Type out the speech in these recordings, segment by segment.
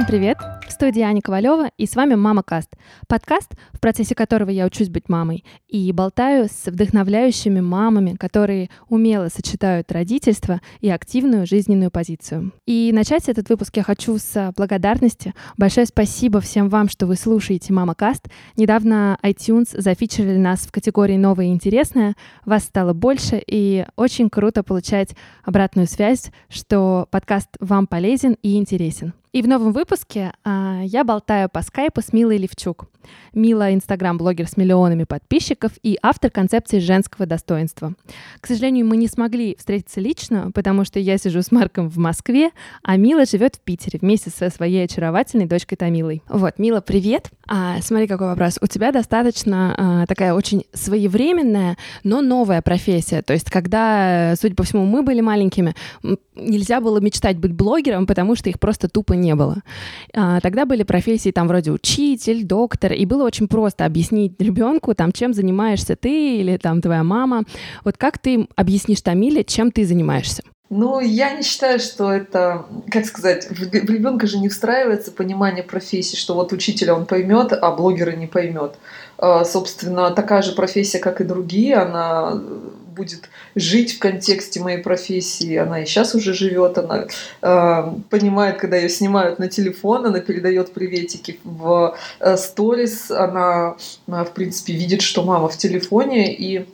Всем привет! В студии Аня Ковалева и с вами Мама Каст. Подкаст, в процессе которого я учусь быть мамой и болтаю с вдохновляющими мамами, которые умело сочетают родительство и активную жизненную позицию. И начать этот выпуск я хочу с благодарности. Большое спасибо всем вам, что вы слушаете Мама Каст. Недавно iTunes зафичерили нас в категории «Новое и интересное». Вас стало больше, и очень круто получать обратную связь, что подкаст вам полезен и интересен. И в новом выпуске а, я болтаю по скайпу с Милой Левчук. Мила — инстаграм-блогер с миллионами подписчиков и автор концепции женского достоинства. К сожалению, мы не смогли встретиться лично, потому что я сижу с Марком в Москве, а Мила живет в Питере вместе со своей очаровательной дочкой Тамилой. Вот, Мила, привет! А, смотри, какой вопрос. У тебя достаточно а, такая очень своевременная, но новая профессия. То есть, когда, судя по всему, мы были маленькими, нельзя было мечтать быть блогером, потому что их просто тупо не было. А, тогда были профессии там вроде учитель, доктор, и было очень просто объяснить ребенку, там, чем занимаешься ты или там твоя мама. Вот как ты объяснишь Тамиле, чем ты занимаешься? Ну, я не считаю, что это, как сказать, в ребенка же не встраивается понимание профессии, что вот учителя он поймет, а блогера не поймет. А, собственно, такая же профессия, как и другие, она будет жить в контексте моей профессии. Она и сейчас уже живет, она э, понимает, когда ее снимают на телефон, она передает приветики в э, сторис, она, она, в принципе, видит, что мама в телефоне, и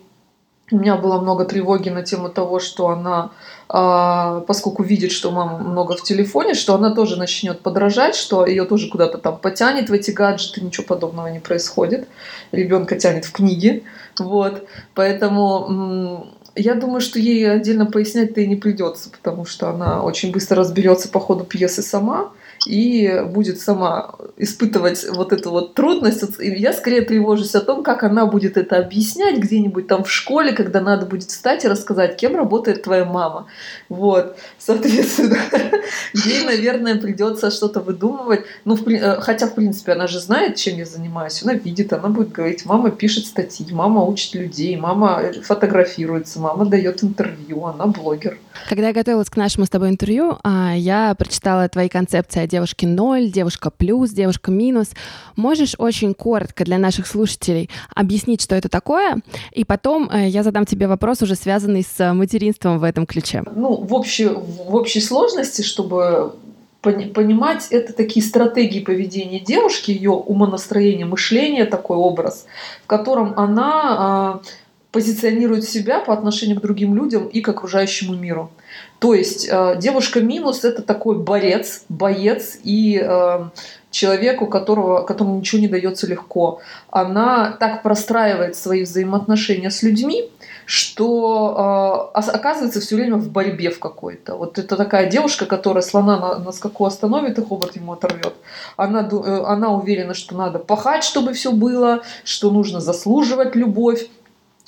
у меня было много тревоги на тему того, что она, э, поскольку видит, что мама много в телефоне, что она тоже начнет подражать, что ее тоже куда-то там потянет в эти гаджеты, ничего подобного не происходит. Ребенка тянет в книги. Вот. Поэтому я думаю, что ей отдельно пояснять-то и не придется, потому что она очень быстро разберется по ходу пьесы сама и будет сама испытывать вот эту вот трудность. И я скорее тревожусь о том, как она будет это объяснять где-нибудь там в школе, когда надо будет встать и рассказать, кем работает твоя мама. Вот, соответственно, ей, наверное, придется что-то выдумывать. Ну, в, э, хотя, в принципе, она же знает, чем я занимаюсь. Она видит, она будет говорить, мама пишет статьи, мама учит людей, мама фотографируется, мама дает интервью, она блогер. Когда я готовилась к нашему с тобой интервью, а, я прочитала твои концепции о девушке ноль, девушка плюс, девушка минус. Можешь очень коротко для наших слушателей объяснить, что это такое? И потом э, я задам тебе вопрос, уже связанный с материнством в этом ключе. Ну, в общей, в общей сложности, чтобы понимать, это такие стратегии поведения девушки, ее умонастроение, мышление, такой образ, в котором она э, позиционирует себя по отношению к другим людям и к окружающему миру. То есть э, девушка минус это такой борец, боец и э, человек, у которого, которому ничего не дается легко. Она так простраивает свои взаимоотношения с людьми, что э, оказывается все время в борьбе в какой-то. Вот это такая девушка, которая слона на, на скаку остановит и хобот ему оторвет. Она, э, она уверена, что надо пахать, чтобы все было, что нужно заслуживать любовь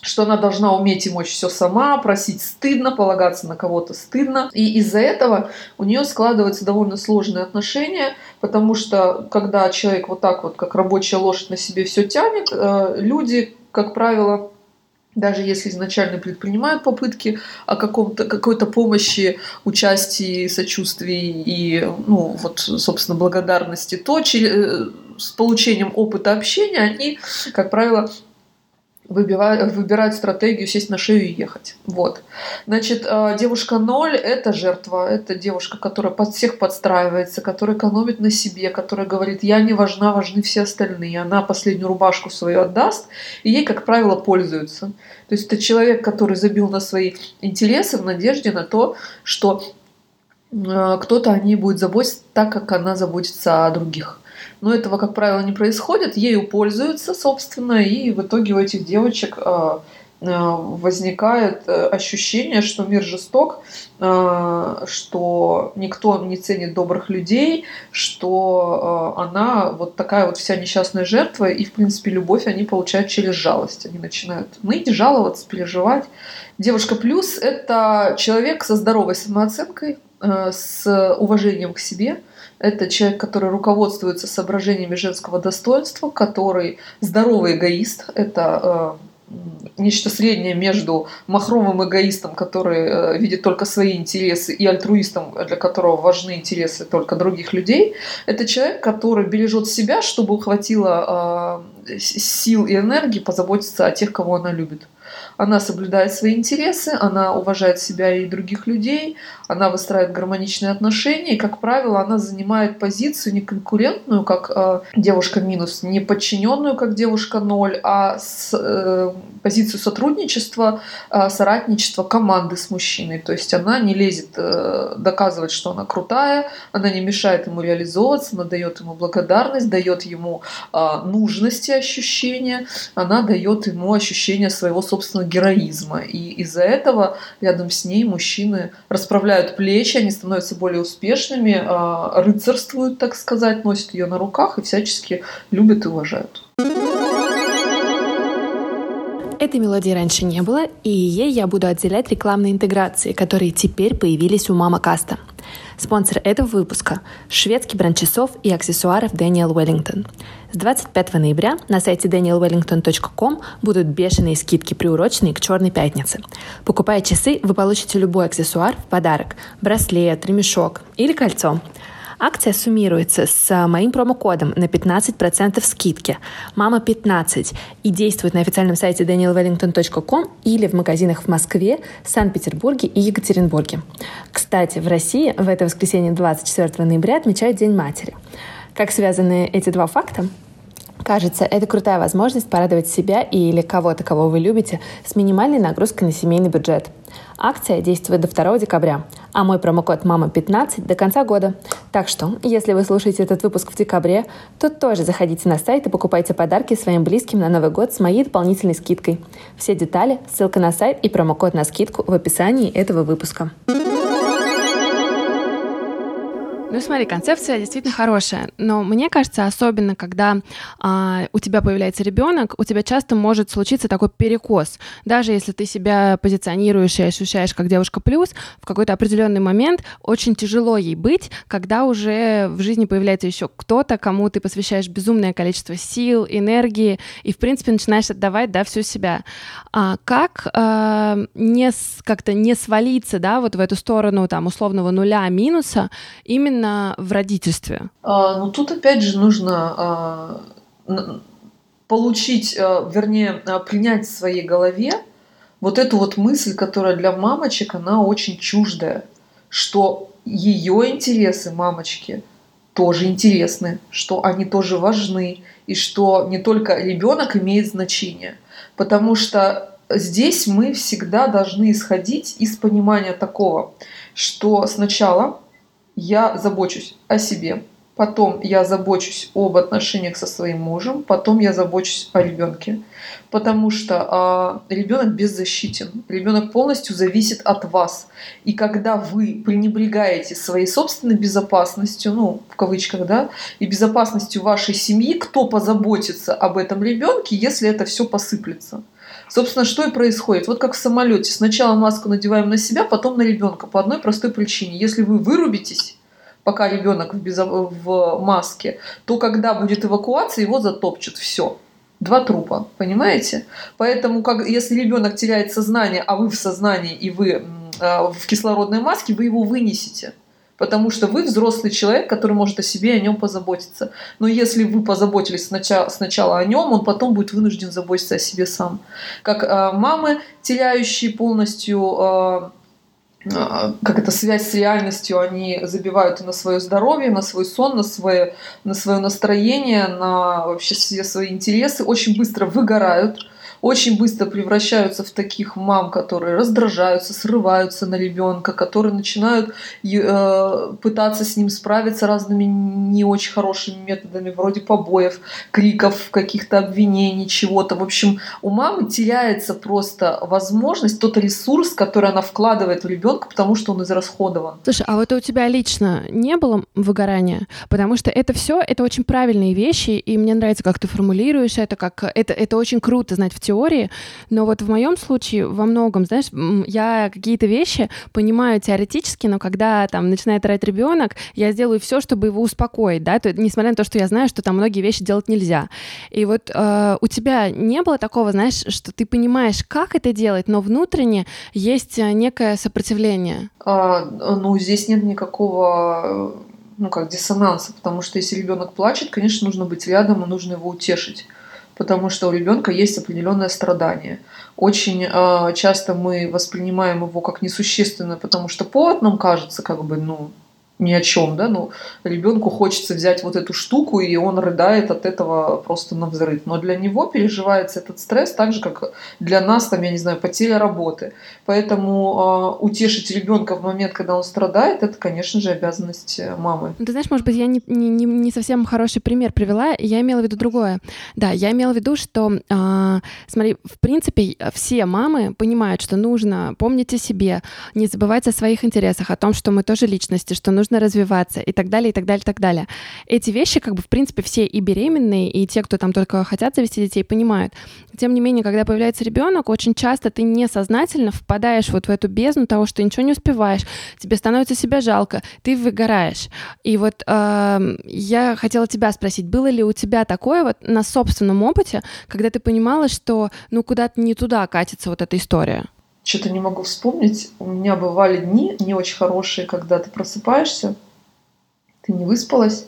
что она должна уметь и мочь все сама, просить стыдно, полагаться на кого-то стыдно. И из-за этого у нее складываются довольно сложные отношения, потому что когда человек вот так вот, как рабочая лошадь на себе все тянет, э, люди, как правило, даже если изначально предпринимают попытки о каком-то, какой-то помощи, участии, сочувствии и, ну, вот, собственно, благодарности, то э, с получением опыта общения они, как правило, выбирают, выбирают стратегию сесть на шею и ехать. Вот. Значит, э, девушка ноль – это жертва, это девушка, которая под всех подстраивается, которая экономит на себе, которая говорит, я не важна, важны все остальные. Она последнюю рубашку свою отдаст, и ей, как правило, пользуются. То есть это человек, который забил на свои интересы в надежде на то, что э, кто-то о ней будет заботиться так, как она заботится о других но этого, как правило, не происходит, ею пользуются, собственно, и в итоге у этих девочек а, а, возникает э, ощущение, что мир жесток, что никто не ценит добрых людей, что она вот такая вот вся несчастная жертва, и, в принципе, любовь они получают через жалость. Они начинают ныть, жаловаться, переживать. Девушка плюс – это человек со здоровой самооценкой, э, с уважением к себе – это человек, который руководствуется соображениями женского достоинства, который здоровый эгоист. Это нечто среднее между махровым эгоистом, который э, видит только свои интересы, и альтруистом, для которого важны интересы только других людей. Это человек, который бережет себя, чтобы хватило э, сил и энергии позаботиться о тех, кого она любит. Она соблюдает свои интересы, она уважает себя и других людей, она выстраивает гармоничные отношения, и, как правило, она занимает позицию не конкурентную, как э, девушка минус, не подчиненную, как девушка ноль, а с, э, позицию сотрудничества, э, соратничества команды с мужчиной. То есть она не лезет э, доказывать, что она крутая, она не мешает ему реализовываться, она дает ему благодарность, дает ему э, нужности ощущения, она дает ему ощущение своего собственного героизма. И из-за этого рядом с ней мужчины расправляют расправляют плечи, они становятся более успешными, а, рыцарствуют, так сказать, носят ее на руках и всячески любят и уважают. Этой мелодии раньше не было, и ей я буду отделять рекламные интеграции, которые теперь появились у Мама Каста. Спонсор этого выпуска – шведский бренд часов и аксессуаров Daniel Wellington. С 25 ноября на сайте danielwellington.com будут бешеные скидки, приуроченные к Черной пятнице. Покупая часы, вы получите любой аксессуар в подарок – браслет, ремешок или кольцо – Акция суммируется с а, моим промокодом на 15% скидки «Мама 15» и действует на официальном сайте danielwellington.com или в магазинах в Москве, Санкт-Петербурге и Екатеринбурге. Кстати, в России в это воскресенье 24 ноября отмечают День матери. Как связаны эти два факта? Кажется, это крутая возможность порадовать себя или кого-то, кого вы любите, с минимальной нагрузкой на семейный бюджет. Акция действует до 2 декабря, а мой промокод «Мама15» до конца года. Так что, если вы слушаете этот выпуск в декабре, то тоже заходите на сайт и покупайте подарки своим близким на Новый год с моей дополнительной скидкой. Все детали, ссылка на сайт и промокод на скидку в описании этого выпуска. Ну смотри, концепция действительно хорошая, но мне кажется, особенно когда а, у тебя появляется ребенок, у тебя часто может случиться такой перекос. Даже если ты себя позиционируешь и ощущаешь как девушка плюс, в какой-то определенный момент очень тяжело ей быть, когда уже в жизни появляется еще кто-то, кому ты посвящаешь безумное количество сил, энергии и, в принципе, начинаешь отдавать, да, всю себя. А как а, не как-то не свалиться, да, вот в эту сторону там условного нуля минуса именно именно в родительстве? А, ну тут опять же нужно а, получить, а, вернее, а, принять в своей голове вот эту вот мысль, которая для мамочек, она очень чуждая, что ее интересы мамочки тоже интересны, что они тоже важны, и что не только ребенок имеет значение. Потому что здесь мы всегда должны исходить из понимания такого, что сначала я забочусь о себе, потом я забочусь об отношениях со своим мужем, потом я забочусь о ребенке. Потому что а, ребенок беззащитен, ребенок полностью зависит от вас. И когда вы пренебрегаете своей собственной безопасностью, ну, в кавычках, да, и безопасностью вашей семьи, кто позаботится об этом ребенке, если это все посыплется? Собственно, что и происходит. Вот как в самолете. Сначала маску надеваем на себя, потом на ребенка. По одной простой причине. Если вы вырубитесь, пока ребенок в, безо... в маске, то когда будет эвакуация, его затопчут. Все. Два трупа, понимаете? Поэтому, как, если ребенок теряет сознание, а вы в сознании и вы э, в кислородной маске, вы его вынесете потому что вы взрослый человек, который может о себе и о нем позаботиться. Но если вы позаботились сначала, сначала о нем, он потом будет вынужден заботиться о себе сам. Как э, мамы, теряющие полностью э, как это связь с реальностью, они забивают и на свое здоровье, на свой сон, на свое, на свое настроение, на вообще все свои интересы, очень быстро выгорают очень быстро превращаются в таких мам, которые раздражаются, срываются на ребенка, которые начинают э, пытаться с ним справиться разными не очень хорошими методами, вроде побоев, криков, каких-то обвинений, чего-то. В общем, у мамы теряется просто возможность, тот ресурс, который она вкладывает в ребенка, потому что он израсходован. Слушай, а вот у тебя лично не было выгорания? Потому что это все, это очень правильные вещи, и мне нравится, как ты формулируешь это, как это, это очень круто знать в теории, но вот в моем случае во многом, знаешь, я какие-то вещи понимаю теоретически, но когда там начинает орать ребенок, я сделаю все, чтобы его успокоить, да, то, несмотря на то, что я знаю, что там многие вещи делать нельзя. И вот э, у тебя не было такого, знаешь, что ты понимаешь, как это делать, но внутренне есть э, некое сопротивление? А, ну, здесь нет никакого ну, как диссонанса, потому что если ребенок плачет, конечно, нужно быть рядом и нужно его утешить потому что у ребенка есть определенное страдание. Очень э, часто мы воспринимаем его как несущественное, потому что повод нам кажется как бы, ну, ни о чем, да, ну, ребенку хочется взять вот эту штуку, и он рыдает от этого просто на взрыв. Но для него переживается этот стресс так же, как для нас, там, я не знаю, потеря работы. Поэтому э, утешить ребенка в момент, когда он страдает, это, конечно же, обязанность э, мамы. Ты знаешь, может быть, я не, не, не совсем хороший пример привела, я имела в виду другое. Да, я имела в виду, что, э, смотри, в принципе, все мамы понимают, что нужно помнить о себе, не забывать о своих интересах, о том, что мы тоже личности, что нужно нужно развиваться и так далее, и так далее, и так далее. Эти вещи, как бы, в принципе, все и беременные, и те, кто там только хотят завести детей, понимают. Тем не менее, когда появляется ребенок, очень часто ты несознательно впадаешь вот в эту бездну того, что ничего не успеваешь, тебе становится себя жалко, ты выгораешь. И вот э, я хотела тебя спросить, было ли у тебя такое вот на собственном опыте, когда ты понимала, что ну куда-то не туда катится вот эта история? Что-то не могу вспомнить. У меня бывали дни не очень хорошие, когда ты просыпаешься, ты не выспалась,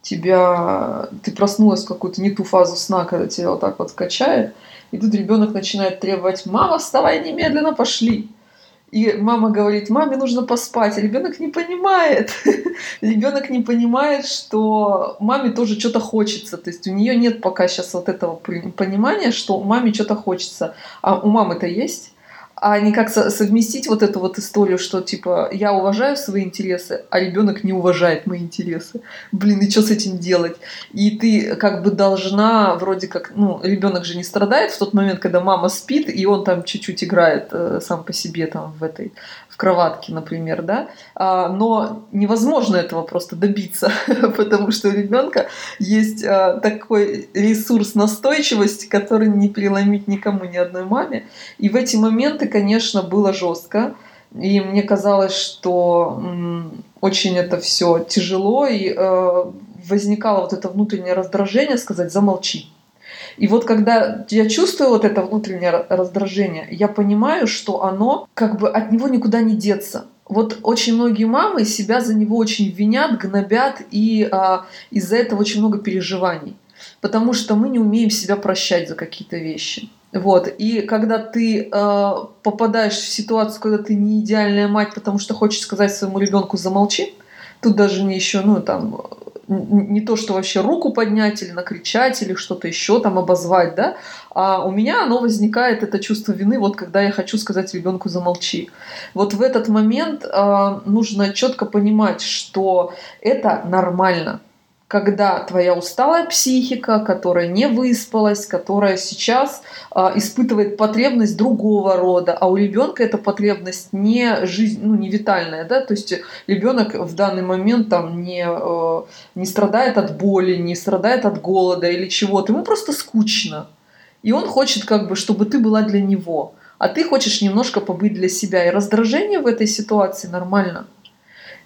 тебя, ты проснулась в какую-то не ту фазу сна, когда тебя вот так вот качает, и тут ребенок начинает требовать, мама, вставай немедленно, пошли. И мама говорит, маме нужно поспать, а ребенок не понимает. ребенок не понимает, что маме тоже что-то хочется. То есть у нее нет пока сейчас вот этого понимания, что маме что-то хочется. А у мамы-то есть а не как совместить вот эту вот историю, что типа я уважаю свои интересы, а ребенок не уважает мои интересы. Блин, и что с этим делать? И ты как бы должна вроде как, ну, ребенок же не страдает в тот момент, когда мама спит, и он там чуть-чуть играет э, сам по себе там в этой кроватке, например, да, а, но невозможно этого просто добиться, потому что у ребенка есть а, такой ресурс настойчивости, который не переломить никому, ни одной маме. И в эти моменты, конечно, было жестко. И мне казалось, что очень это все тяжело, и э, возникало вот это внутреннее раздражение сказать «замолчи». И вот когда я чувствую вот это внутреннее раздражение, я понимаю, что оно как бы от него никуда не деться. Вот очень многие мамы себя за него очень винят, гнобят, и а, из-за этого очень много переживаний. Потому что мы не умеем себя прощать за какие-то вещи. Вот. И когда ты э, попадаешь в ситуацию, когда ты не идеальная мать, потому что хочешь сказать своему ребенку замолчи, тут даже не еще, ну, там, не то, что вообще руку поднять или накричать или что-то еще там обозвать, да, а у меня оно возникает, это чувство вины, вот когда я хочу сказать ребенку замолчи. Вот в этот момент э, нужно четко понимать, что это нормально когда твоя усталая психика, которая не выспалась, которая сейчас а, испытывает потребность другого рода, а у ребенка эта потребность не жизнь, ну не витальная, да, то есть ребенок в данный момент там не э, не страдает от боли, не страдает от голода или чего-то, ему просто скучно, и он хочет как бы, чтобы ты была для него, а ты хочешь немножко побыть для себя, и раздражение в этой ситуации нормально.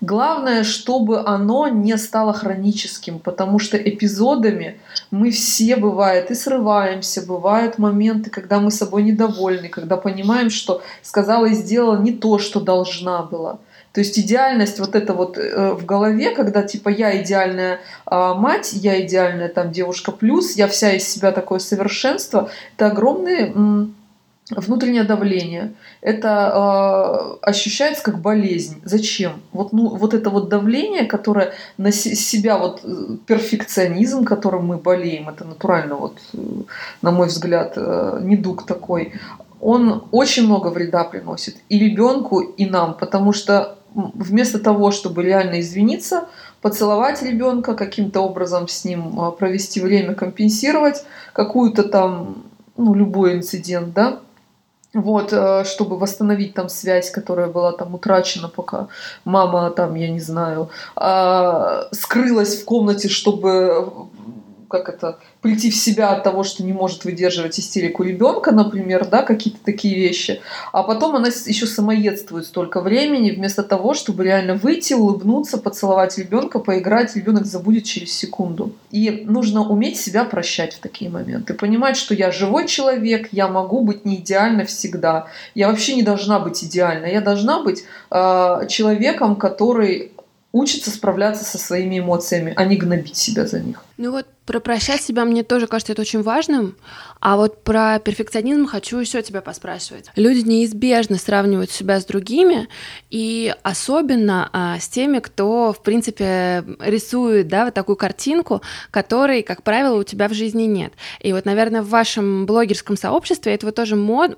Главное, чтобы оно не стало хроническим, потому что эпизодами мы все, бывает, и срываемся, бывают моменты, когда мы собой недовольны, когда понимаем, что сказала и сделала не то, что должна была. То есть идеальность вот это вот э, в голове, когда типа я идеальная э, мать, я идеальная там девушка плюс, я вся из себя такое совершенство, это огромные внутреннее давление. Это э, ощущается как болезнь. Зачем? Вот, ну, вот это вот давление, которое на себя, вот э, перфекционизм, которым мы болеем, это натурально, вот, э, на мой взгляд, э, недуг такой, он очень много вреда приносит и ребенку, и нам, потому что вместо того, чтобы реально извиниться, поцеловать ребенка, каким-то образом с ним провести время, компенсировать какую-то там, ну, любой инцидент, да, вот, э, чтобы восстановить там связь, которая была там утрачена, пока мама там, я не знаю, а, скрылась в комнате, чтобы как это, прийти в себя от того, что не может выдерживать истерику ребенка, например, да, какие-то такие вещи. А потом она еще самоедствует столько времени, вместо того, чтобы реально выйти, улыбнуться, поцеловать ребенка, поиграть, ребенок забудет через секунду. И нужно уметь себя прощать в такие моменты. Понимать, что я живой человек, я могу быть не идеально всегда. Я вообще не должна быть идеальна. Я должна быть э, человеком, который учится справляться со своими эмоциями, а не гнобить себя за них. Ну вот про прощать себя мне тоже кажется это очень важным, а вот про перфекционизм хочу еще тебя поспрашивать. Люди неизбежно сравнивают себя с другими, и особенно а, с теми, кто, в принципе, рисует, да, вот такую картинку, которой, как правило, у тебя в жизни нет. И вот, наверное, в вашем блогерском сообществе этого тоже мод,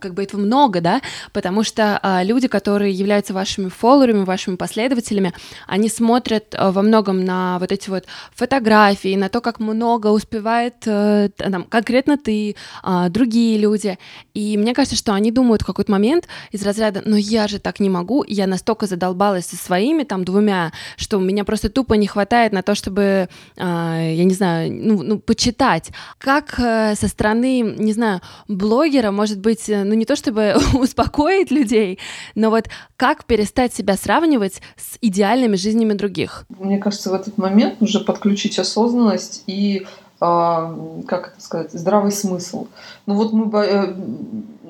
как бы этого много, да, потому что а, люди, которые являются вашими фолловерами, вашими последователями, они смотрят а, во многом на вот эти вот фотографии, на то, как много успевает а, там, конкретно ты, а, другие люди. И мне кажется, что они думают в какой-то момент из разряда, но я же так не могу, я настолько задолбалась со своими там двумя, что меня просто тупо не хватает на то, чтобы, а, я не знаю, ну, ну почитать. Как а, со стороны, не знаю, блогера, может быть, э, ну не то чтобы успокоить людей, но вот как перестать себя сравнивать с идеальными жизнями других? Мне кажется, в этот момент нужно подключить осознанность и а, как это сказать, здравый смысл. Ну вот мы, э,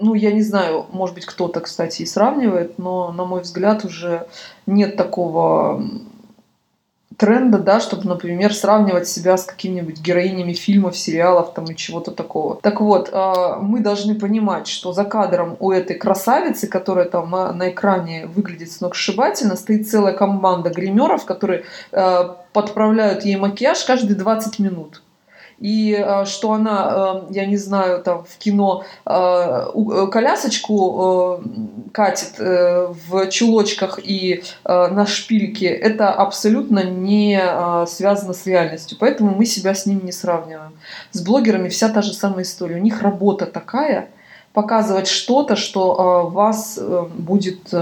ну я не знаю, может быть кто-то, кстати, и сравнивает, но на мой взгляд уже нет такого тренда, да, чтобы, например, сравнивать себя с какими-нибудь героинями фильмов, сериалов там и чего-то такого. Так вот, а, мы должны понимать, что за кадром у этой красавицы, которая там на, на экране выглядит сногсшибательно, стоит целая команда гримеров, которые а, подправляют ей макияж каждые 20 минут и э, что она, э, я не знаю, там в кино э, колясочку катит в чулочках и на шпильке, это абсолютно не связано с реальностью. Поэтому мы себя с ними не сравниваем. С блогерами вся та же самая история. У них работа такая, показывать что-то, что вас будет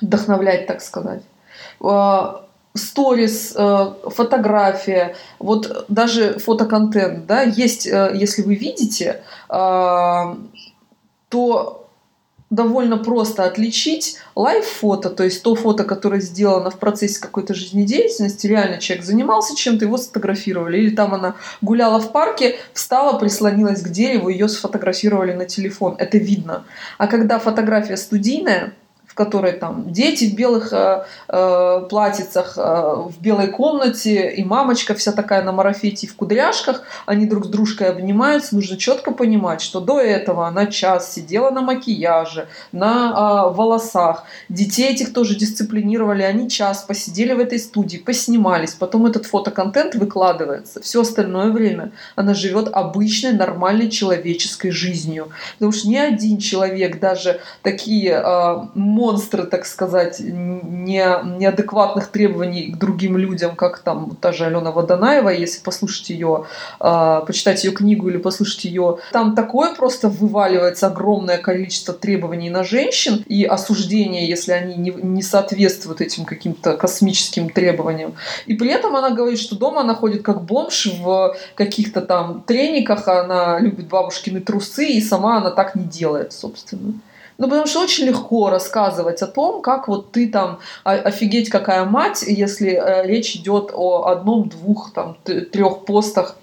вдохновлять, так сказать сторис, э, фотография, вот даже фотоконтент, да, есть, э, если вы видите, э, то довольно просто отличить лайв-фото, то есть то фото, которое сделано в процессе какой-то жизнедеятельности, реально человек занимался чем-то, его сфотографировали, или там она гуляла в парке, встала, прислонилась к дереву, ее сфотографировали на телефон, это видно. А когда фотография студийная, в которой там дети в белых э, э, платьицах, э, в белой комнате, и мамочка вся такая на марафете и в кудряшках, они друг с дружкой обнимаются, нужно четко понимать, что до этого она час сидела на макияже, на э, волосах, детей этих тоже дисциплинировали, они час посидели в этой студии, поснимались, потом этот фотоконтент выкладывается, все остальное время она живет обычной, нормальной человеческой жизнью, потому что ни один человек, даже такие э, монстры, так сказать, не, неадекватных требований к другим людям, как там та же Алена Водонаева, если послушать ее, э, почитать ее книгу или послушать ее, там такое просто вываливается огромное количество требований на женщин и осуждения, если они не, не соответствуют этим каким-то космическим требованиям. И при этом она говорит, что дома она ходит как бомж в каких-то там трениках, она любит бабушкины трусы, и сама она так не делает, собственно. Ну, потому что очень легко рассказывать о том, как вот ты там офигеть какая мать, если э, речь идет о одном, двух, там, трех постах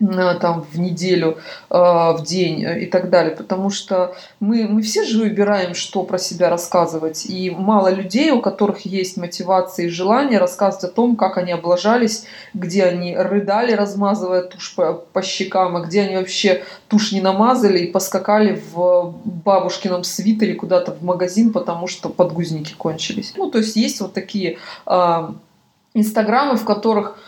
там, в неделю, э, в день э, и так далее. Потому что мы, мы все же выбираем, что про себя рассказывать. И мало людей, у которых есть мотивация и желание рассказывать о том, как они облажались, где они рыдали, размазывая тушь по, по щекам, а где они вообще тушь не намазали и поскакали в бабушкином свитере куда-то в магазин, потому что подгузники кончились. Ну, то есть есть вот такие э, инстаграмы, в которых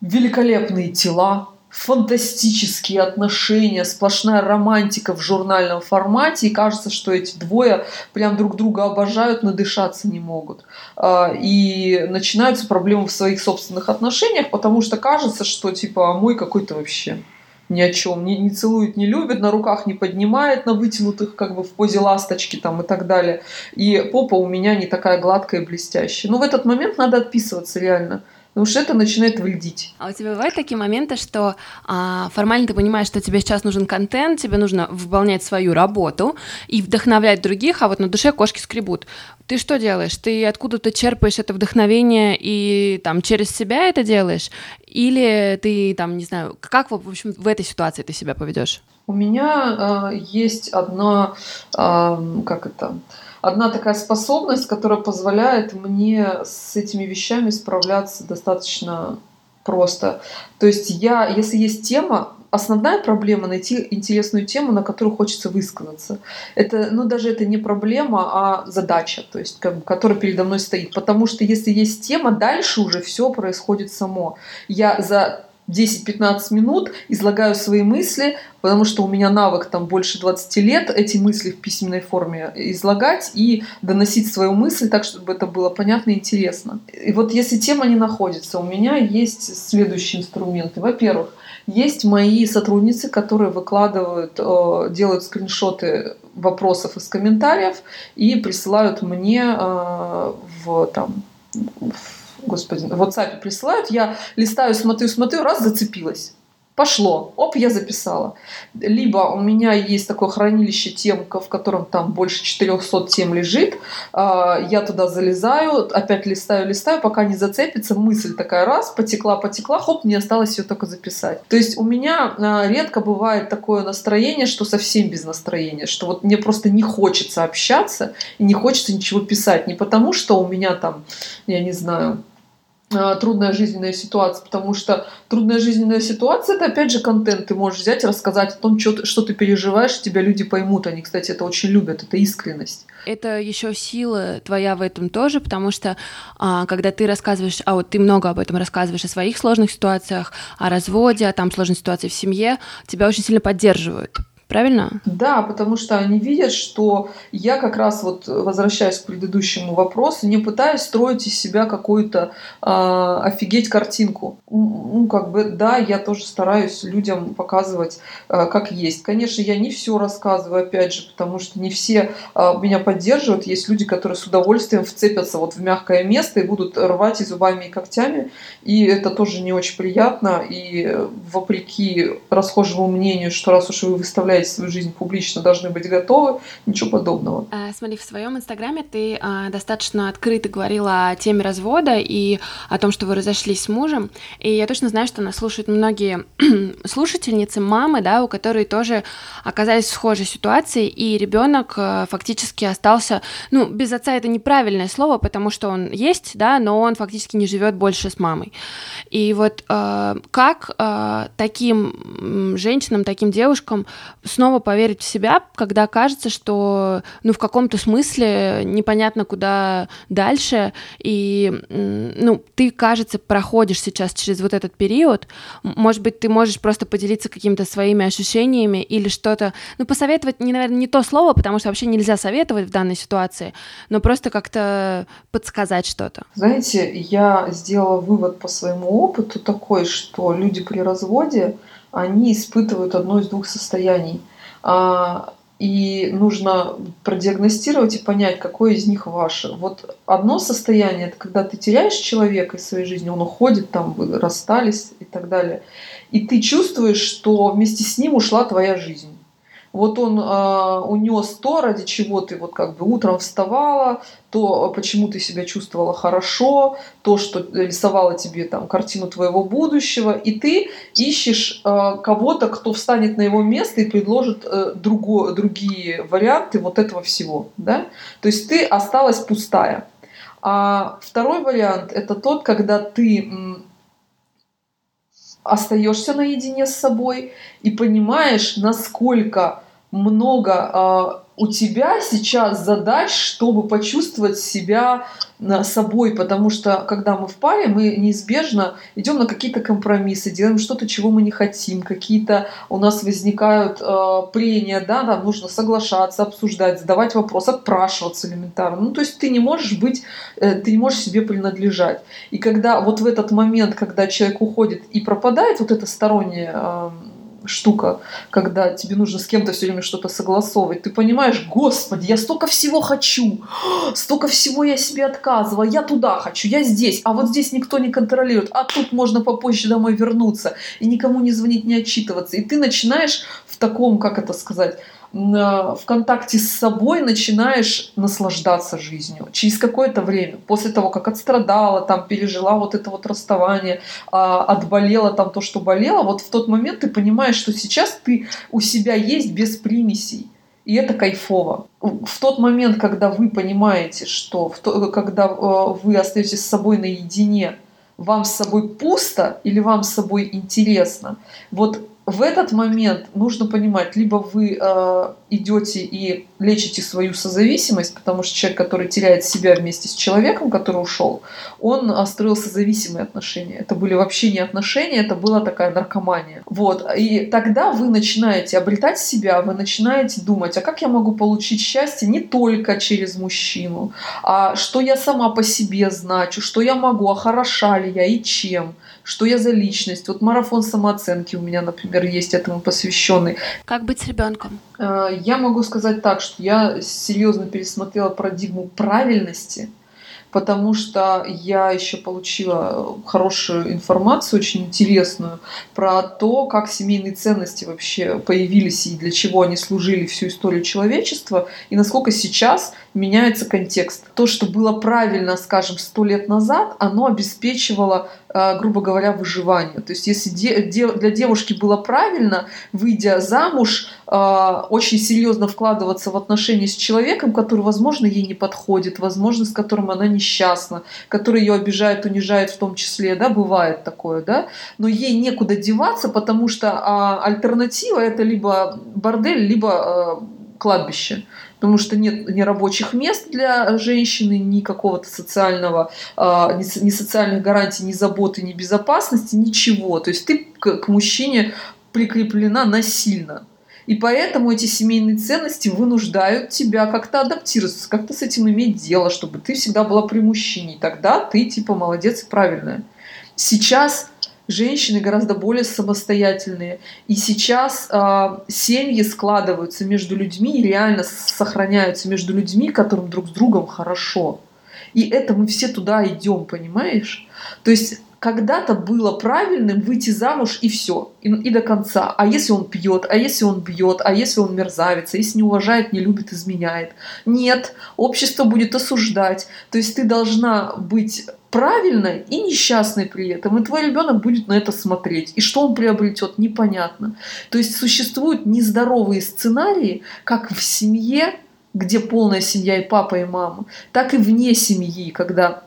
великолепные тела, фантастические отношения, сплошная романтика в журнальном формате, и кажется, что эти двое прям друг друга обожают, надышаться не могут. А, и начинаются проблемы в своих собственных отношениях, потому что кажется, что типа, а мой какой-то вообще ни о чем, не, не целует, не любит, на руках не поднимает, на вытянутых как бы в позе ласточки там и так далее. И попа у меня не такая гладкая и блестящая. Но в этот момент надо отписываться реально потому что это начинает вредить. А у тебя бывают такие моменты, что а, формально ты понимаешь, что тебе сейчас нужен контент, тебе нужно выполнять свою работу и вдохновлять других, а вот на душе кошки скребут. Ты что делаешь? Ты откуда-то черпаешь это вдохновение и там через себя это делаешь? Или ты там, не знаю, как, в общем, в этой ситуации ты себя поведешь? У меня э, есть одна, э, как это, одна такая способность, которая позволяет мне с этими вещами справляться достаточно просто. То есть я, если есть тема, основная проблема найти интересную тему, на которую хочется высказаться. Это, ну, даже это не проблема, а задача, то есть, как, которая передо мной стоит. Потому что если есть тема, дальше уже все происходит само. Я за 10-15 минут излагаю свои мысли, потому что у меня навык там больше 20 лет эти мысли в письменной форме излагать и доносить свою мысль так, чтобы это было понятно и интересно. И вот если тема не находится, у меня есть следующие инструменты. Во-первых, есть мои сотрудницы, которые выкладывают, э, делают скриншоты вопросов из комментариев и присылают мне э, в там в господи, в WhatsApp присылают, я листаю, смотрю, смотрю, раз зацепилась. Пошло, оп, я записала. Либо у меня есть такое хранилище тем, в котором там больше 400 тем лежит. А, я туда залезаю, опять листаю, листаю, пока не зацепится. Мысль такая раз, потекла, потекла, хоп, мне осталось ее только записать. То есть у меня а, редко бывает такое настроение, что совсем без настроения, что вот мне просто не хочется общаться и не хочется ничего писать. Не потому, что у меня там, я не знаю, трудная жизненная ситуация, потому что трудная жизненная ситуация это опять же контент. Ты можешь взять и рассказать о том, что ты, что ты переживаешь, тебя люди поймут. Они, кстати, это очень любят, это искренность. Это еще сила твоя в этом тоже, потому что а, когда ты рассказываешь, а вот ты много об этом рассказываешь, о своих сложных ситуациях, о разводе, о там сложной ситуации в семье, тебя очень сильно поддерживают. Правильно? Да, потому что они видят, что я как раз вот возвращаясь к предыдущему вопросу, не пытаюсь строить из себя какую-то э, офигеть картинку. Ну, как бы, да, я тоже стараюсь людям показывать, э, как есть. Конечно, я не все рассказываю, опять же, потому что не все э, меня поддерживают. Есть люди, которые с удовольствием вцепятся вот в мягкое место и будут рвать и зубами, и когтями. И это тоже не очень приятно. И вопреки расхожему мнению, что раз уж вы выставляете представляете свою жизнь публично, должны быть готовы. Ничего подобного. А, смотри, в своем инстаграме ты а, достаточно открыто говорила о теме развода и о том, что вы разошлись с мужем. И я точно знаю, что нас слушают многие слушательницы, мамы, да, у которых тоже оказались в схожей ситуации, и ребенок а, фактически остался, ну, без отца это неправильное слово, потому что он есть, да, но он фактически не живет больше с мамой. И вот э, как э, таким женщинам, таким девушкам снова поверить в себя, когда кажется, что ну, в каком-то смысле непонятно, куда дальше, и ну, ты, кажется, проходишь сейчас через вот этот период, может быть, ты можешь просто поделиться какими-то своими ощущениями или что-то, ну, посоветовать, не, наверное, не то слово, потому что вообще нельзя советовать в данной ситуации, но просто как-то подсказать что-то. Знаете, я сделала вывод по своему опыту такой, что люди при разводе, они испытывают одно из двух состояний. А, и нужно продиагностировать и понять, какое из них ваше. Вот одно состояние, это когда ты теряешь человека из своей жизни, он уходит, там вы расстались и так далее, и ты чувствуешь, что вместе с ним ушла твоя жизнь вот он э, унес то, ради чего ты вот как бы утром вставала, то, почему ты себя чувствовала хорошо, то, что рисовало тебе там картину твоего будущего, и ты ищешь э, кого-то, кто встанет на его место и предложит э, друго, другие варианты вот этого всего, да? То есть ты осталась пустая. А второй вариант это тот, когда ты остаешься наедине с собой и понимаешь, насколько много а, у тебя сейчас задач, чтобы почувствовать себя собой, потому что когда мы в паре, мы неизбежно идем на какие-то компромиссы, делаем что-то, чего мы не хотим, какие-то у нас возникают э, прения, да, нам нужно соглашаться, обсуждать, задавать вопрос, отпрашиваться элементарно. Ну, то есть ты не можешь быть, э, ты не можешь себе принадлежать. И когда вот в этот момент, когда человек уходит и пропадает вот это стороннее э, штука, когда тебе нужно с кем-то все время что-то согласовывать. Ты понимаешь, господи, я столько всего хочу, столько всего я себе отказывала, я туда хочу, я здесь, а вот здесь никто не контролирует, а тут можно попозже домой вернуться и никому не звонить, не отчитываться. И ты начинаешь в таком, как это сказать, в контакте с собой начинаешь наслаждаться жизнью. Через какое-то время, после того, как отстрадала, там, пережила вот это вот расставание, а, отболела там то, что болела, вот в тот момент ты понимаешь, что сейчас ты у себя есть без примесей. И это кайфово. В тот момент, когда вы понимаете, что в то, когда э, вы остаетесь с собой наедине, вам с собой пусто или вам с собой интересно, вот в этот момент нужно понимать, либо вы э, идете и лечите свою созависимость, потому что человек, который теряет себя вместе с человеком, который ушел, он строил созависимые отношения. Это были вообще не отношения, это была такая наркомания. Вот. И тогда вы начинаете обретать себя, вы начинаете думать, а как я могу получить счастье не только через мужчину, а что я сама по себе значу, что я могу, а хороша ли я и чем что я за личность. Вот марафон самооценки у меня, например, есть этому посвященный. Как быть с ребенком? Э, я могу сказать так, что я серьезно пересмотрела парадигму правильности потому что я еще получила хорошую информацию, очень интересную, про то, как семейные ценности вообще появились и для чего они служили всю историю человечества, и насколько сейчас меняется контекст. То, что было правильно, скажем, сто лет назад, оно обеспечивало, грубо говоря, выживание. То есть если для девушки было правильно, выйдя замуж, э, очень серьезно вкладываться в отношения с человеком, который, возможно, ей не подходит, возможно, с которым она несчастна, который ее обижает, унижает в том числе, да, бывает такое, да, но ей некуда деваться, потому что а, альтернатива это либо бордель, либо кладбище потому что нет ни рабочих мест для женщины, ни какого-то социального, а, ни социальных гарантий, ни заботы, ни безопасности, ничего. То есть ты к мужчине прикреплена насильно. И поэтому эти семейные ценности вынуждают тебя как-то адаптироваться, как-то с этим иметь дело, чтобы ты всегда была при мужчине. И тогда ты типа молодец и правильная. Сейчас женщины гораздо более самостоятельные. И сейчас э, семьи складываются между людьми и реально сохраняются между людьми, которым друг с другом хорошо. И это мы все туда идем, понимаешь? То есть когда-то было правильным выйти замуж и все, и, и до конца. А если он пьет, а если он бьет, а если он мерзавец, а если не уважает, не любит, изменяет? Нет, общество будет осуждать. То есть ты должна быть правильной и несчастной при этом, и твой ребенок будет на это смотреть. И что он приобретет, непонятно. То есть существуют нездоровые сценарии, как в семье, где полная семья и папа, и мама, так и вне семьи, когда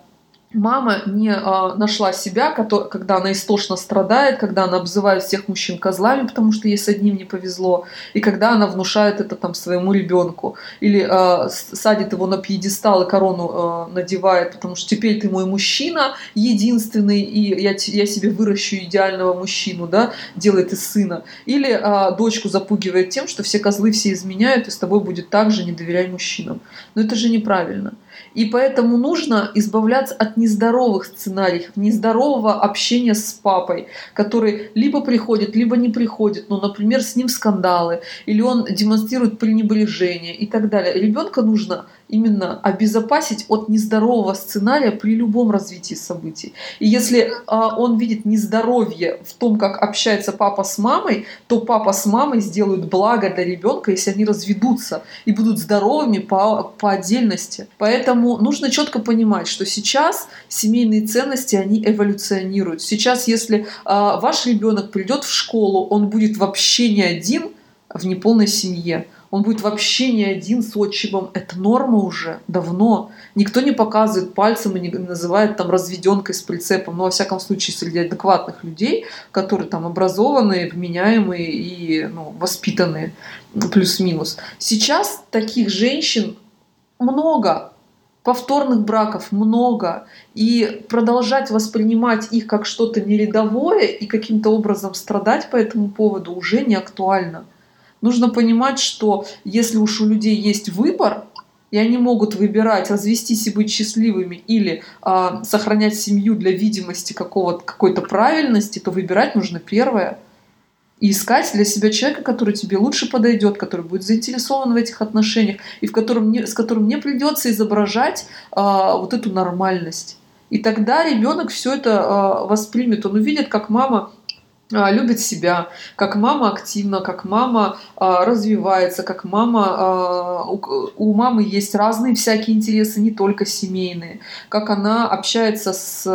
мама не а, нашла себя, когда она истошно страдает, когда она обзывает всех мужчин козлами, потому что ей с одним не повезло, и когда она внушает это там своему ребенку, или а, садит его на пьедестал и корону а, надевает, потому что теперь ты мой мужчина единственный, и я, я себе выращу идеального мужчину, да, делает из сына, или а, дочку запугивает тем, что все козлы все изменяют, и с тобой будет так же, не доверяй мужчинам. Но это же неправильно. И поэтому нужно избавляться от нездоровых сценариев, нездорового общения с папой, который либо приходит, либо не приходит. Ну, например, с ним скандалы, или он демонстрирует пренебрежение и так далее. Ребенка нужно именно обезопасить от нездорового сценария при любом развитии событий. И если а, он видит нездоровье в том, как общается папа с мамой, то папа с мамой сделают благо для ребенка, если они разведутся и будут здоровыми по, по отдельности. Поэтому нужно четко понимать, что сейчас семейные ценности, они эволюционируют. Сейчас, если а, ваш ребенок придет в школу, он будет вообще не один в неполной семье он будет вообще не один с отчимом. Это норма уже давно. Никто не показывает пальцем и не называет там разведенкой с прицепом. Но, во всяком случае, среди адекватных людей, которые там образованные, вменяемые и ну, воспитанные, плюс-минус. Сейчас таких женщин много, повторных браков много, и продолжать воспринимать их как что-то нерядовое и каким-то образом страдать по этому поводу уже не актуально. Нужно понимать, что если уж у людей есть выбор, и они могут выбирать развестись и быть счастливыми или э, сохранять семью для видимости какой-то правильности, то выбирать нужно первое. и искать для себя человека, который тебе лучше подойдет, который будет заинтересован в этих отношениях и в котором не, с которым не придется изображать а, вот эту нормальность. И тогда ребенок все это а, воспримет. Он увидит, как мама любит себя, как мама активна, как мама а, развивается, как мама а, у, у мамы есть разные всякие интересы, не только семейные, как она общается с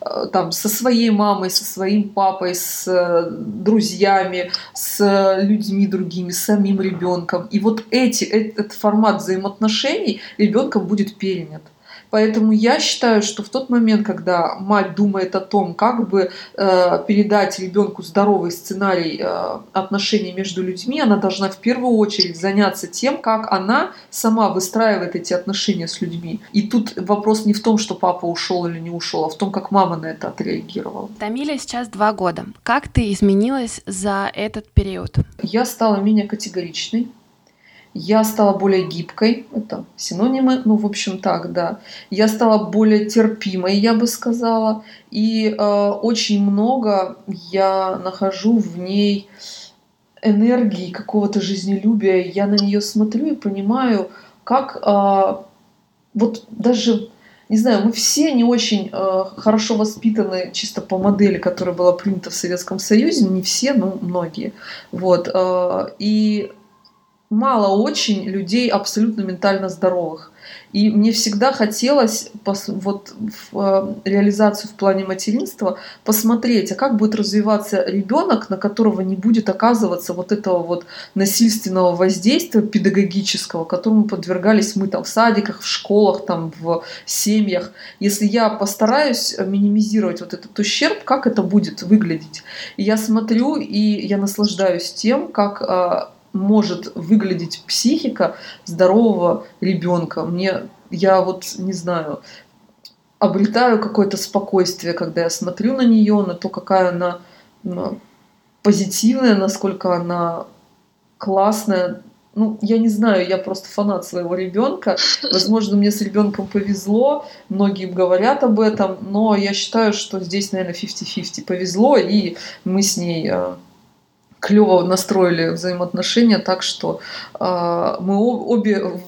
а, там со своей мамой, со своим папой, с а, друзьями, с людьми другими, с самим ребенком. И вот эти этот формат взаимоотношений ребенком будет перенят. Поэтому я считаю, что в тот момент, когда мать думает о том, как бы э, передать ребенку здоровый сценарий э, отношений между людьми, она должна в первую очередь заняться тем, как она сама выстраивает эти отношения с людьми. И тут вопрос не в том, что папа ушел или не ушел, а в том, как мама на это отреагировала. Тамиля сейчас два года. Как ты изменилась за этот период? Я стала менее категоричной я стала более гибкой, это синонимы, ну, в общем, так, да. Я стала более терпимой, я бы сказала. И э, очень много я нахожу в ней энергии, какого-то жизнелюбия. Я на нее смотрю и понимаю, как э, вот даже не знаю, мы все не очень э, хорошо воспитаны чисто по модели, которая была принята в Советском Союзе, не все, но многие. Вот, э, и мало очень людей абсолютно ментально здоровых. И мне всегда хотелось вот в э, реализацию в плане материнства посмотреть, а как будет развиваться ребенок, на которого не будет оказываться вот этого вот насильственного воздействия педагогического, которому подвергались мы там в садиках, в школах, там в семьях. Если я постараюсь минимизировать вот этот ущерб, как это будет выглядеть? И я смотрю и я наслаждаюсь тем, как э, может выглядеть психика здорового ребенка. Мне, я вот не знаю, обретаю какое-то спокойствие, когда я смотрю на нее, на то, какая она позитивная, насколько она классная. Ну, я не знаю, я просто фанат своего ребенка. Возможно, мне с ребенком повезло, многие говорят об этом, но я считаю, что здесь, наверное, 50-50 повезло, и мы с ней а, клево настроили взаимоотношения так, что э, мы обе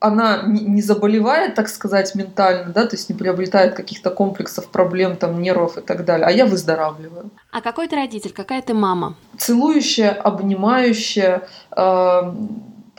она не заболевает, так сказать, ментально, да, то есть не приобретает каких-то комплексов, проблем, там, нервов и так далее, а я выздоравливаю. А какой ты родитель, какая ты мама? Целующая, обнимающая, э,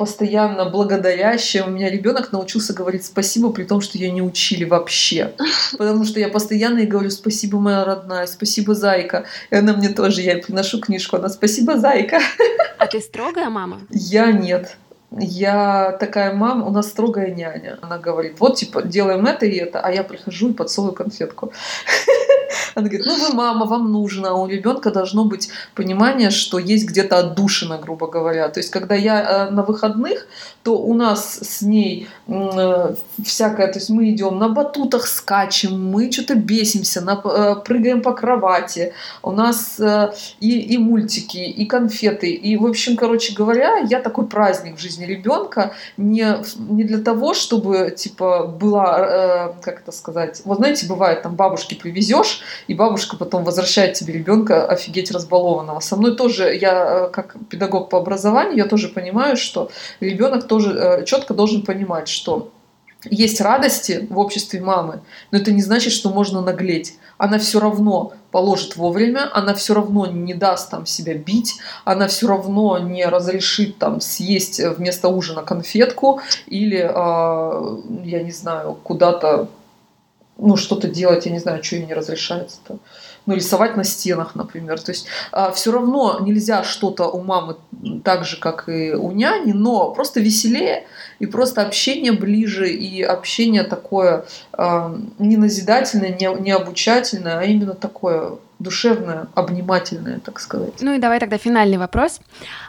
постоянно благодарящая. У меня ребенок научился говорить спасибо, при том, что ее не учили вообще. Потому что я постоянно ей говорю спасибо, моя родная, спасибо, зайка. И она мне тоже, я ей приношу книжку, она спасибо, зайка. А ты строгая мама? Я нет. Я такая мама, у нас строгая няня. Она говорит, вот, типа, делаем это и это, а я прихожу и подсовываю конфетку. Она говорит, ну вы мама, вам нужно, а у ребенка должно быть понимание, что есть где-то отдушина, грубо говоря. То есть, когда я э, на выходных, то у нас с ней э, всякое, то есть мы идем на батутах, скачем, мы что-то бесимся, на, э, прыгаем по кровати, у нас и, и мультики, и конфеты, и, в общем, короче говоря, я такой праздник в жизни ребенка не, не для того, чтобы, типа, была, как это сказать, вот знаете, бывает, там бабушки привезешь, и бабушка потом возвращает тебе ребенка офигеть разбалованного. Со мной тоже, я как педагог по образованию, я тоже понимаю, что ребенок тоже э, четко должен понимать, что есть радости в обществе мамы, но это не значит, что можно наглеть. Она все равно положит вовремя, она все равно не даст там себя бить, она все равно не разрешит там съесть вместо ужина конфетку или, э, я не знаю, куда-то ну, что-то делать, я не знаю, что ей не разрешается-то. Ну, рисовать на стенах, например. То есть а, все равно нельзя что-то у мамы так же, как и у няни, но просто веселее и просто общение ближе, и общение такое а, не назидательное, не, не обучательное, а именно такое душевное, обнимательное, так сказать. Ну и давай тогда финальный вопрос.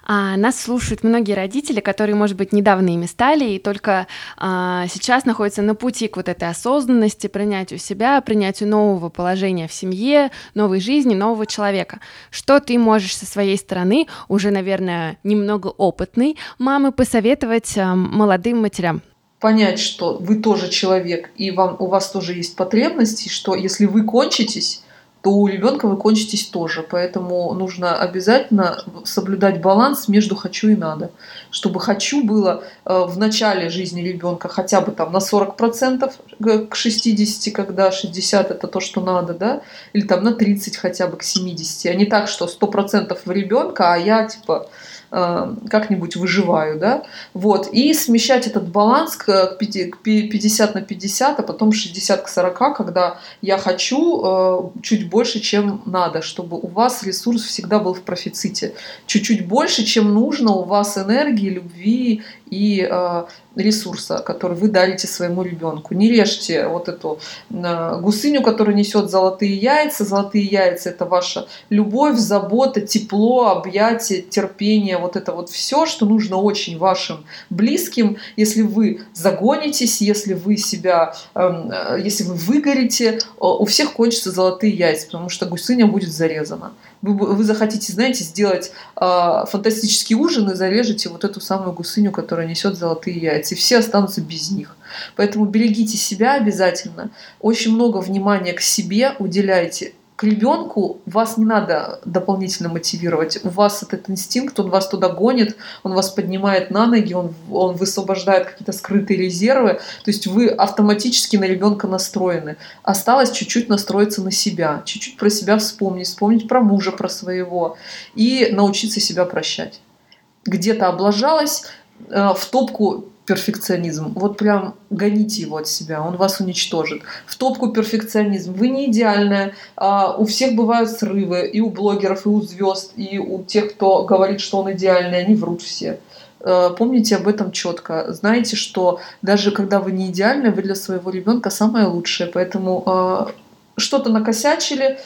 А, нас слушают многие родители, которые, может быть, недавно ими стали и только а, сейчас находятся на пути к вот этой осознанности, принятию себя, принятию нового положения в семье, новой жизни, нового человека. Что ты можешь со своей стороны, уже, наверное, немного опытной мамы, посоветовать а, молодым матерям? понять, что вы тоже человек, и вам, у вас тоже есть потребности, что если вы кончитесь, то у ребенка вы кончитесь тоже. Поэтому нужно обязательно соблюдать баланс между хочу и надо. Чтобы хочу было э, в начале жизни ребенка хотя бы там на 40% к 60, когда 60 это то, что надо, да, или там на 30 хотя бы к 70, а не так, что 100% в ребенка, а я типа Э, как-нибудь выживаю, да, вот, и смещать этот баланс к 50 на 50, а потом 60 к 40, когда я хочу э, чуть больше, чем надо, чтобы у вас ресурс всегда был в профиците, чуть-чуть больше, чем нужно, у вас энергии, любви и э, ресурса, который вы дарите своему ребенку. Не режьте вот эту э, гусыню, которая несет золотые яйца. Золотые яйца это ваша любовь, забота, тепло, объятие, терпение. Вот это вот все, что нужно очень вашим близким. Если вы загонитесь, если вы себя, эм, э, если вы выгорите, у всех кончатся золотые яйца, потому что гусыня будет зарезана вы, вы захотите, знаете, сделать э, фантастический ужин и зарежете вот эту самую гусыню, которая несет золотые яйца, и все останутся без них. Поэтому берегите себя обязательно, очень много внимания к себе уделяйте к ребенку вас не надо дополнительно мотивировать. У вас этот инстинкт, он вас туда гонит, он вас поднимает на ноги, он, он высвобождает какие-то скрытые резервы. То есть вы автоматически на ребенка настроены. Осталось чуть-чуть настроиться на себя, чуть-чуть про себя вспомнить, вспомнить про мужа, про своего и научиться себя прощать. Где-то облажалась, э, в топку перфекционизм. Вот прям гоните его от себя, он вас уничтожит. В топку перфекционизм. Вы не идеальная. А у всех бывают срывы. И у блогеров, и у звезд, и у тех, кто говорит, что он идеальный, они врут все. А, помните об этом четко. Знаете, что даже когда вы не идеальны, вы для своего ребенка самое лучшее. Поэтому э, что-то накосячили,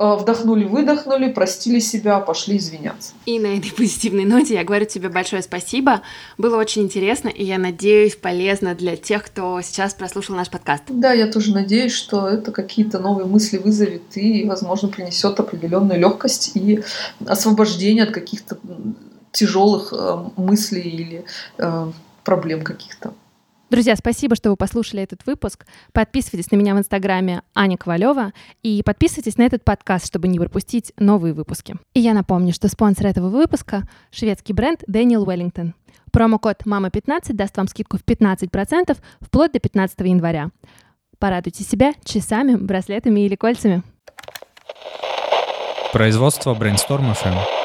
вдохнули, выдохнули, простили себя, пошли извиняться. И на этой позитивной ноте я говорю тебе большое спасибо. Было очень интересно, и я надеюсь, полезно для тех, кто сейчас прослушал наш подкаст. Да, я тоже надеюсь, что это какие-то новые мысли вызовет и, возможно, принесет определенную легкость и освобождение от каких-то тяжелых э, мыслей или э, проблем каких-то. Друзья, спасибо, что вы послушали этот выпуск. Подписывайтесь на меня в инстаграме Аня Ковалева и подписывайтесь на этот подкаст, чтобы не пропустить новые выпуски. И я напомню, что спонсор этого выпуска — шведский бренд Дэниел Уэллингтон. Промокод «Мама15» даст вам скидку в 15% вплоть до 15 января. Порадуйте себя часами, браслетами или кольцами. Производство Brainstorm FM.